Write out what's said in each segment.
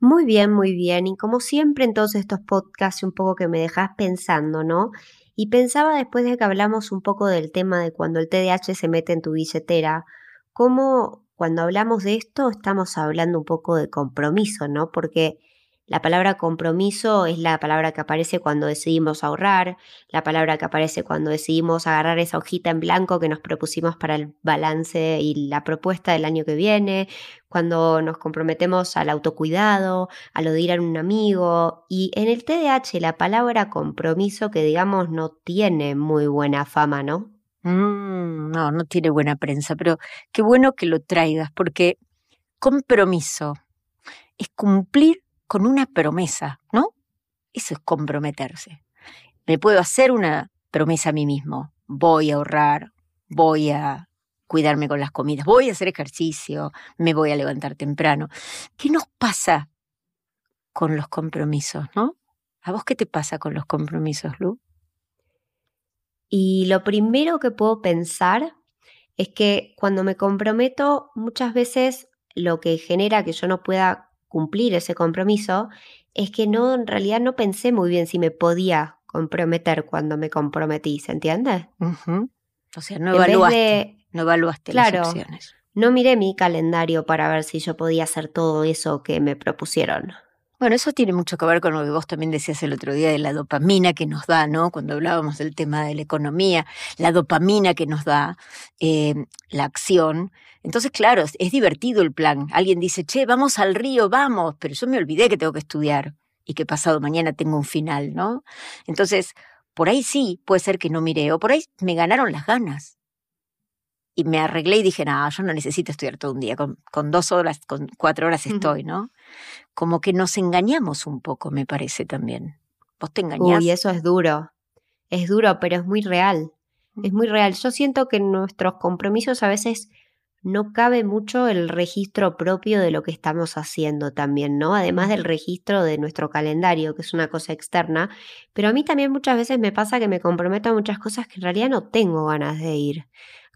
Muy bien, muy bien. Y como siempre en todos estos podcasts, un poco que me dejas pensando, ¿no? Y pensaba después de que hablamos un poco del tema de cuando el TDAH se mete en tu billetera, cómo cuando hablamos de esto estamos hablando un poco de compromiso, ¿no? Porque la palabra compromiso es la palabra que aparece cuando decidimos ahorrar, la palabra que aparece cuando decidimos agarrar esa hojita en blanco que nos propusimos para el balance y la propuesta del año que viene, cuando nos comprometemos al autocuidado, a lo de ir a un amigo. Y en el TDAH la palabra compromiso que digamos no tiene muy buena fama, ¿no? Mm, no, no tiene buena prensa, pero qué bueno que lo traigas porque compromiso es cumplir con una promesa, ¿no? Eso es comprometerse. Me puedo hacer una promesa a mí mismo. Voy a ahorrar, voy a cuidarme con las comidas, voy a hacer ejercicio, me voy a levantar temprano. ¿Qué nos pasa con los compromisos, no? ¿A vos qué te pasa con los compromisos, Lu? Y lo primero que puedo pensar es que cuando me comprometo, muchas veces lo que genera que yo no pueda cumplir ese compromiso, es que no, en realidad no pensé muy bien si me podía comprometer cuando me comprometí, ¿se entiende? O sea, no evaluaste, no evaluaste claro, las opciones. No miré mi calendario para ver si yo podía hacer todo eso que me propusieron. Bueno, eso tiene mucho que ver con lo que vos también decías el otro día de la dopamina que nos da, ¿no? Cuando hablábamos del tema de la economía, la dopamina que nos da eh, la acción. Entonces, claro, es divertido el plan. Alguien dice, che, vamos al río, vamos, pero yo me olvidé que tengo que estudiar y que pasado mañana tengo un final, ¿no? Entonces, por ahí sí, puede ser que no miré, o por ahí me ganaron las ganas y me arreglé y dije, no, yo no necesito estudiar todo un día, con, dos horas, con cuatro horas estoy, ¿no? Como que nos engañamos un poco, me parece también. ¿Vos te engañás? Uy, eso es duro. Es duro, pero es muy real. Es muy real. Yo siento que en nuestros compromisos a veces no cabe mucho el registro propio de lo que estamos haciendo también, ¿no? Además del registro de nuestro calendario, que es una cosa externa, pero a mí también muchas veces me pasa que me comprometo a muchas cosas que en realidad no tengo ganas de ir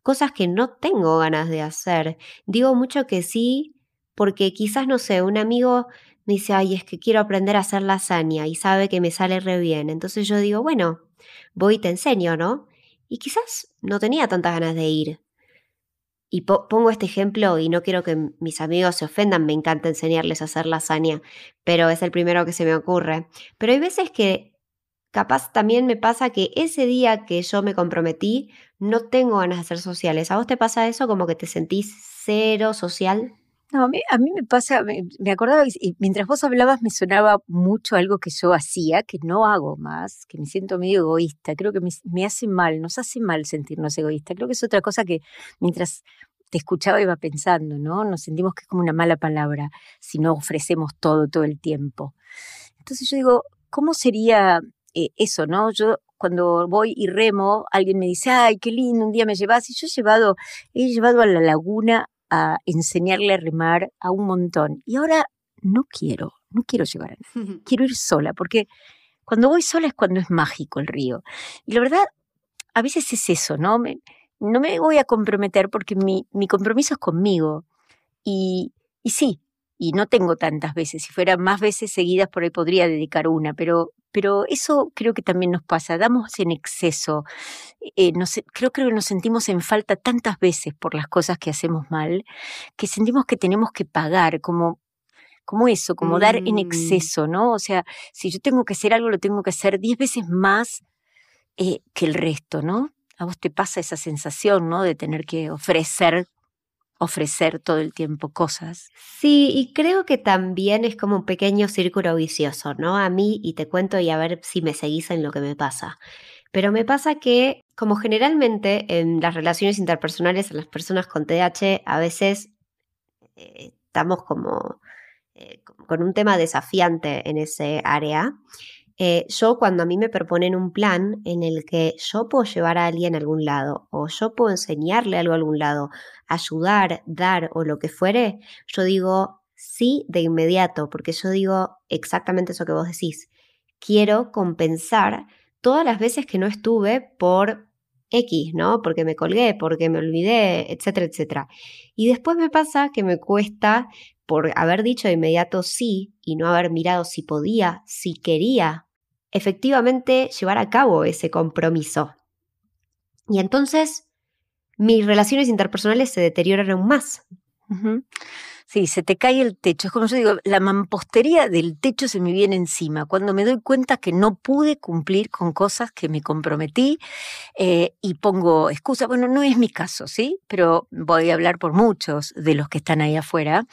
cosas que no tengo ganas de hacer. Digo mucho que sí, porque quizás, no sé, un amigo me dice, ay, es que quiero aprender a hacer lasaña y sabe que me sale re bien. Entonces yo digo, bueno, voy y te enseño, ¿no? Y quizás no tenía tantas ganas de ir. Y pongo este ejemplo y no quiero que mis amigos se ofendan, me encanta enseñarles a hacer lasaña, pero es el primero que se me ocurre. Pero hay veces que capaz también me pasa que ese día que yo me comprometí, no tengo ganas de ser sociales. ¿A vos te pasa eso como que te sentís cero social? No, a mí, me pasa, me, acordaba, y mientras vos hablabas me sonaba mucho algo que yo hacía, que no hago más, que me siento medio egoísta, creo que me, me hace mal, nos hace mal sentirnos egoístas, creo que es otra cosa que mientras te escuchaba iba pensando, ¿no? Nos sentimos que es como una mala palabra si no ofrecemos todo todo el tiempo. Entonces yo digo, ¿cómo sería eh, eso, ¿no? Yo cuando voy y remo, alguien me dice, ay, qué lindo, un día me llevas. Y yo he llevado, he llevado a la laguna a enseñarle a remar a un montón. Y ahora no quiero, no quiero llevar a nadie. Quiero ir sola, porque cuando voy sola es cuando es mágico el río. Y la verdad, a veces es eso, ¿no? Me, no me voy a comprometer porque mi, mi compromiso es conmigo. Y, y sí, y no tengo tantas veces. Si fueran más veces seguidas, por ahí podría dedicar una, pero pero eso creo que también nos pasa, damos en exceso, eh, creo, creo que nos sentimos en falta tantas veces por las cosas que hacemos mal, que sentimos que tenemos que pagar, como, como eso, como dar en mm. exceso, ¿no? O sea, si yo tengo que hacer algo, lo tengo que hacer diez veces más eh, que el resto, ¿no? A vos te pasa esa sensación, ¿no? De tener que ofrecer ofrecer todo el tiempo cosas. Sí, y creo que también es como un pequeño círculo vicioso, ¿no? A mí, y te cuento y a ver si me seguís en lo que me pasa. Pero me pasa que, como generalmente en las relaciones interpersonales, a las personas con TDAH, a veces eh, estamos como eh, con un tema desafiante en ese área. Eh, yo cuando a mí me proponen un plan en el que yo puedo llevar a alguien a algún lado o yo puedo enseñarle algo a algún lado, ayudar, dar o lo que fuere, yo digo sí de inmediato, porque yo digo exactamente eso que vos decís. Quiero compensar todas las veces que no estuve por X, ¿no? Porque me colgué, porque me olvidé, etcétera, etcétera. Y después me pasa que me cuesta, por haber dicho de inmediato sí y no haber mirado si podía, si quería, efectivamente llevar a cabo ese compromiso. Y entonces mis relaciones interpersonales se deterioran aún más. Sí, se te cae el techo. Es como yo digo, la mampostería del techo se me viene encima. Cuando me doy cuenta que no pude cumplir con cosas que me comprometí eh, y pongo excusa. Bueno, no es mi caso, ¿sí? Pero voy a hablar por muchos de los que están ahí afuera.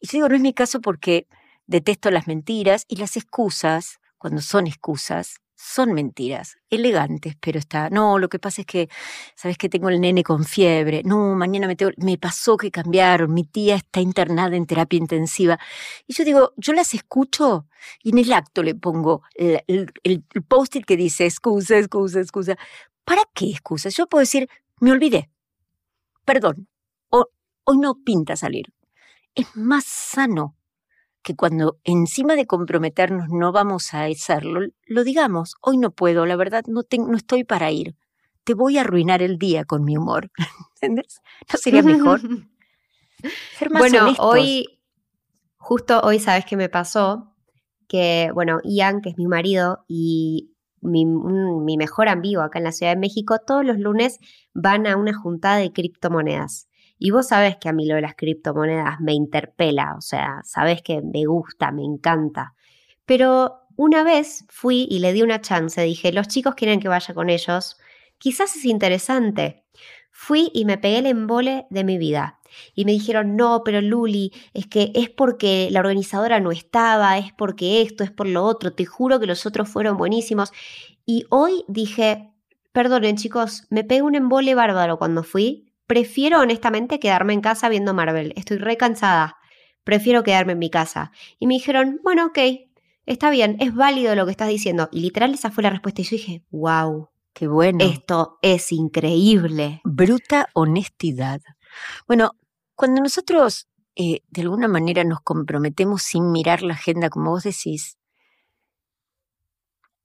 Y yo digo, no es mi caso porque detesto las mentiras y las excusas, cuando son excusas, son mentiras, elegantes, pero está, no, lo que pasa es que, sabes que tengo el nene con fiebre, no, mañana me, me pasó que cambiaron, mi tía está internada en terapia intensiva. Y yo digo, yo las escucho y en el acto le pongo el, el, post-it que dice excusa, excusa, excusa. ¿Para qué excusa? Yo puedo decir, me olvidé, perdón, o, hoy no pinta salir. Es más sano que cuando encima de comprometernos no vamos a hacerlo, lo digamos, hoy no puedo, la verdad no, no estoy para ir. Te voy a arruinar el día con mi humor. ¿Entendés? ¿No sería mejor? Ser más bueno, hoy, justo hoy, ¿sabes qué me pasó? Que, bueno, Ian, que es mi marido, y mi, mi mejor amigo acá en la Ciudad de México, todos los lunes van a una juntada de criptomonedas. Y vos sabés que a mí lo de las criptomonedas me interpela, o sea, sabés que me gusta, me encanta. Pero una vez fui y le di una chance, dije, los chicos quieren que vaya con ellos, quizás es interesante. Fui y me pegué el embole de mi vida. Y me dijeron, no, pero Luli, es que es porque la organizadora no estaba, es porque esto, es por lo otro, te juro que los otros fueron buenísimos. Y hoy dije, perdonen chicos, me pegué un embole bárbaro cuando fui, prefiero honestamente quedarme en casa viendo Marvel. Estoy re cansada. Prefiero quedarme en mi casa. Y me dijeron, bueno, ok, está bien, es válido lo que estás diciendo. Y literal esa fue la respuesta. Y yo dije, wow. Qué bueno. Esto es increíble. Bruta honestidad. Bueno, cuando nosotros eh, de alguna manera nos comprometemos sin mirar la agenda, como vos decís,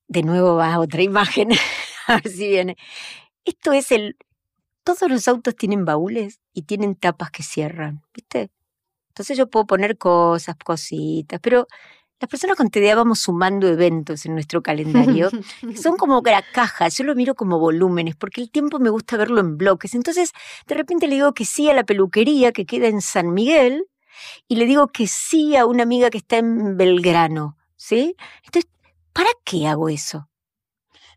de nuevo va a otra imagen, a ver si viene. Esto es el, todos los autos tienen baúles y tienen tapas que cierran, ¿viste? Entonces yo puedo poner cosas, cositas, pero las personas con TDA vamos sumando eventos en nuestro calendario. son como cajas, yo lo miro como volúmenes, porque el tiempo me gusta verlo en bloques. Entonces, de repente le digo que sí a la peluquería que queda en San Miguel y le digo que sí a una amiga que está en Belgrano, ¿sí? Entonces, ¿para qué hago eso?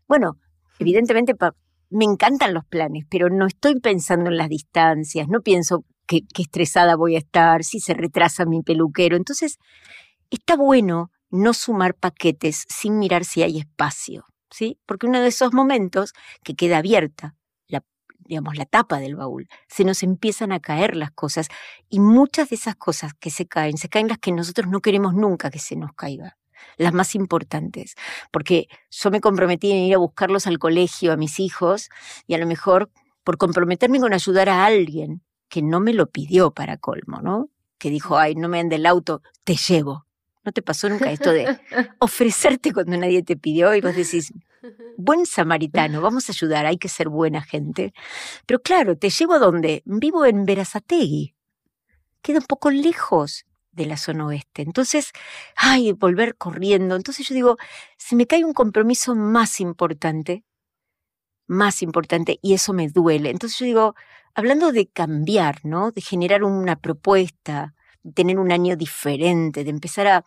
Bueno, evidentemente para me encantan los planes, pero no estoy pensando en las distancias, no pienso qué estresada voy a estar, si se retrasa mi peluquero. Entonces, está bueno no sumar paquetes sin mirar si hay espacio, ¿sí? Porque uno de esos momentos que queda abierta, la, digamos, la tapa del baúl, se nos empiezan a caer las cosas y muchas de esas cosas que se caen, se caen las que nosotros no queremos nunca que se nos caiga las más importantes, porque yo me comprometí en ir a buscarlos al colegio, a mis hijos, y a lo mejor por comprometerme con ayudar a alguien que no me lo pidió para colmo, ¿no? Que dijo, ay, no me ande el auto, te llevo. ¿No te pasó nunca esto de ofrecerte cuando nadie te pidió y vos decís, buen samaritano, vamos a ayudar, hay que ser buena gente? Pero claro, ¿te llevo a dónde? Vivo en Verazategui. Queda un poco lejos de la zona oeste. Entonces, ay, volver corriendo. Entonces yo digo, se me cae un compromiso más importante, más importante, y eso me duele. Entonces yo digo, hablando de cambiar, ¿no? De generar una propuesta, de tener un año diferente, de empezar a,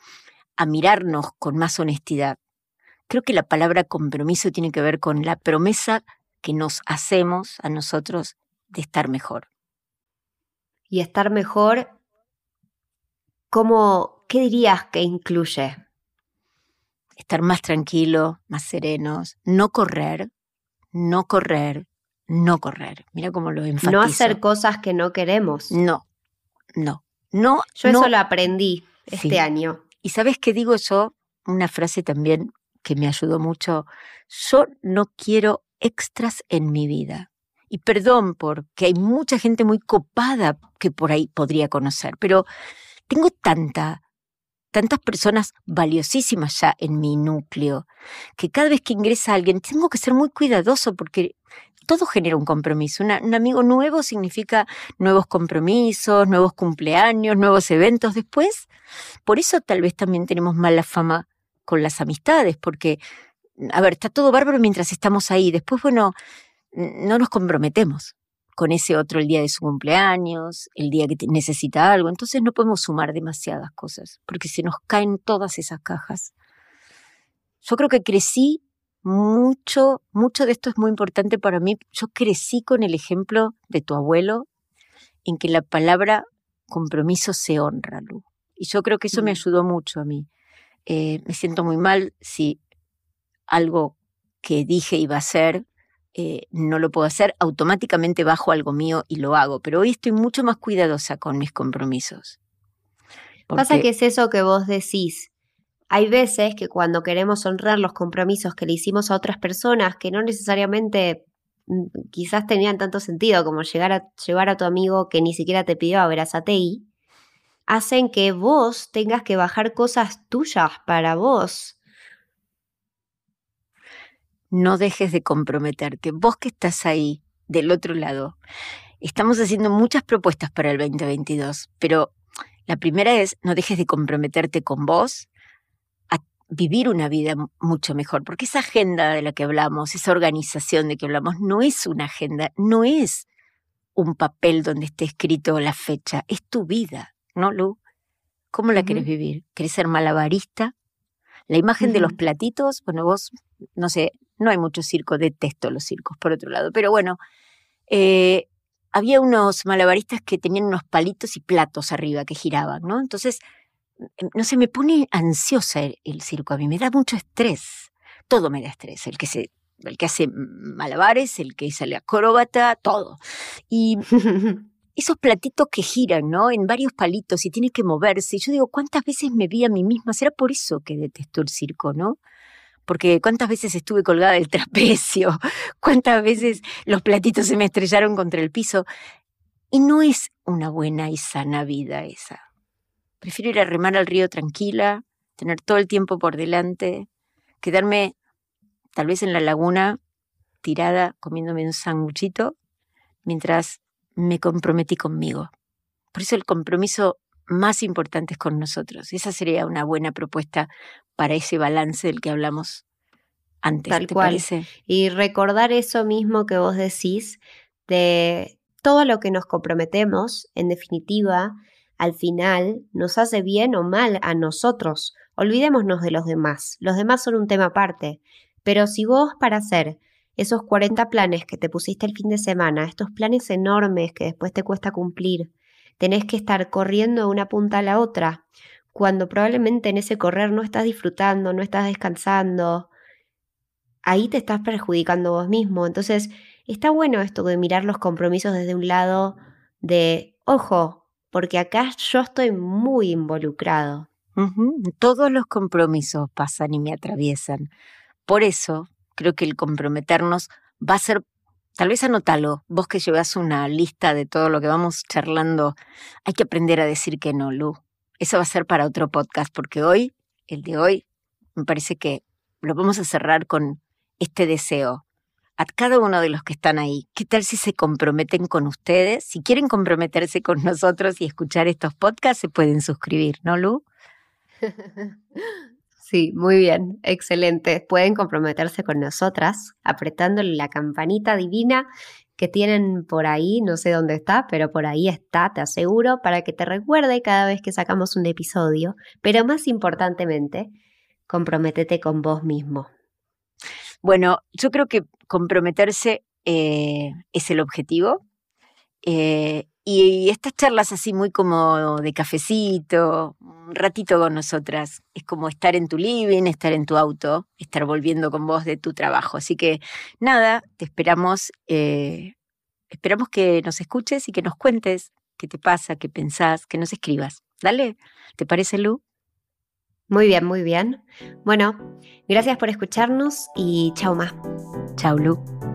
a mirarnos con más honestidad. Creo que la palabra compromiso tiene que ver con la promesa que nos hacemos a nosotros de estar mejor. Y estar mejor ¿Cómo, ¿Qué dirías que incluye? Estar más tranquilo, más serenos, no correr, no correr, no correr. Mira cómo lo enfatizo. No hacer cosas que no queremos. No, no, no. Yo eso lo aprendí este año. ¿Y sabes qué digo yo? Una frase también que me ayudó mucho, yo no quiero extras en mi vida. Y perdón porque hay mucha gente muy copada que por ahí podría conocer, pero tengo tanta, tantas personas valiosísimas ya en mi núcleo, que cada vez que ingresa alguien tengo que ser muy cuidadoso porque todo genera un compromiso. un amigo nuevo significa nuevos compromisos, nuevos cumpleaños, nuevos eventos después. Por eso tal vez también tenemos mala fama con las amistades, porque, a ver, está todo bárbaro mientras estamos ahí. Después, bueno, no nos comprometemos con ese otro el día de su cumpleaños, el día que necesita algo. Entonces no podemos sumar demasiadas cosas, porque se nos caen todas esas cajas. Yo creo que crecí mucho, mucho de esto es muy importante para mí. Yo crecí con el ejemplo de tu abuelo en que la palabra compromiso se honra, Lu. Y yo creo que eso me mm. ayudó mucho a mí. Eh, me siento muy mal si algo que dije iba a hacer eh, no lo puedo hacer, automáticamente bajo algo mío y lo hago. Pero hoy estoy mucho más cuidadosa con mis compromisos. Pasa que es eso que vos decís. Hay veces que cuando queremos honrar los compromisos que le hicimos a otras personas, que no necesariamente mm, quizás tenían tanto sentido como llegar a llevar a tu amigo que ni siquiera te pidió a ver a Satei, hacen que vos tengas que bajar cosas tuyas para vos. No dejes de comprometerte. Vos que estás ahí, del otro lado, estamos haciendo muchas propuestas para el 2022, pero la primera es no dejes de comprometerte con vos a vivir una vida mucho mejor, porque esa agenda de la que hablamos, esa organización de que hablamos, no es una agenda, no es un papel donde esté escrito la fecha, es tu vida. ¿no, Lu? ¿Cómo la querés vivir? ¿Querés ser malabarista? La imagen de los platitos, bueno, vos, no sé, no hay mucho circo, detesto los circos, por otro lado, pero bueno, eh, había unos malabaristas que tenían unos palitos y platos arriba que giraban, ¿no? Entonces, em, no sé, me pone ansiosa el, el, circo a mí, me da mucho estrés, todo me da estrés, el que se... El que hace malabares, el que sale acróbata, todo. Y esos platitos que giran, ¿no? En varios palitos y tiene que moverse. Y yo digo, ¿cuántas veces me vi a mí misma? Será por eso que detesto el circo, ¿no? Porque cuántas veces estuve colgada del trapecio, cuántas veces los platitos se me estrellaron contra el piso. Y no es una buena y sana vida esa. Prefiero ir a remar al río tranquila, tener todo el tiempo por delante, quedarme tal vez en la laguna tirada comiéndome un sanguchito mientras me comprometí conmigo. Por eso el compromiso más importante es con nosotros. Esa sería una buena propuesta para ese balance del que hablamos antes. Tal cual. Y recordar eso mismo que vos decís de todo lo que nos comprometemos, en definitiva, al final nos hace bien o mal a nosotros. Olvidémonos de los demás. Los demás son un tema aparte. Pero si vos para hacer esos 40 planes que te pusiste el fin de semana, estos planes enormes que después te cuesta cumplir, tenés que estar corriendo de una punta a la otra, cuando probablemente en ese correr no estás disfrutando, no estás descansando, ahí te estás perjudicando vos mismo. Entonces, está bueno esto de mirar los compromisos desde un lado de, ojo, porque acá yo estoy muy involucrado. Todos los compromisos pasan y me atraviesan. Por eso, creo que el comprometernos va a ser, tal vez anótalo, vos que llevas una lista de todo lo que vamos charlando, hay que aprender a decir que no, Lu. Eso va a ser para otro podcast, porque hoy, el de hoy, me parece que lo vamos a cerrar con este deseo. A cada uno de los que están ahí, ¿qué tal si se comprometen con ustedes? Si quieren comprometerse con nosotros y escuchar estos podcasts, se pueden suscribir, ¿no, Lu? Sí, muy bien, excelente. Pueden comprometerse con nosotras apretándole la campanita divina que tienen por ahí, no sé dónde está, pero por ahí está, te aseguro, para que te recuerde cada vez que sacamos un episodio. Pero más importantemente, comprométete con vos mismo. Bueno, yo creo que comprometerse eh, es el objetivo. Eh, y estas charlas así muy como de cafecito, un ratito con nosotras, es como estar en tu living, estar en tu auto, estar volviendo con vos de tu trabajo. Así que nada, te esperamos, eh, esperamos que nos escuches y que nos cuentes qué te pasa, qué pensás, que nos escribas. Dale, ¿te parece Lu? Muy bien, muy bien. Bueno, gracias por escucharnos y chao, Ma. Chao, Lu.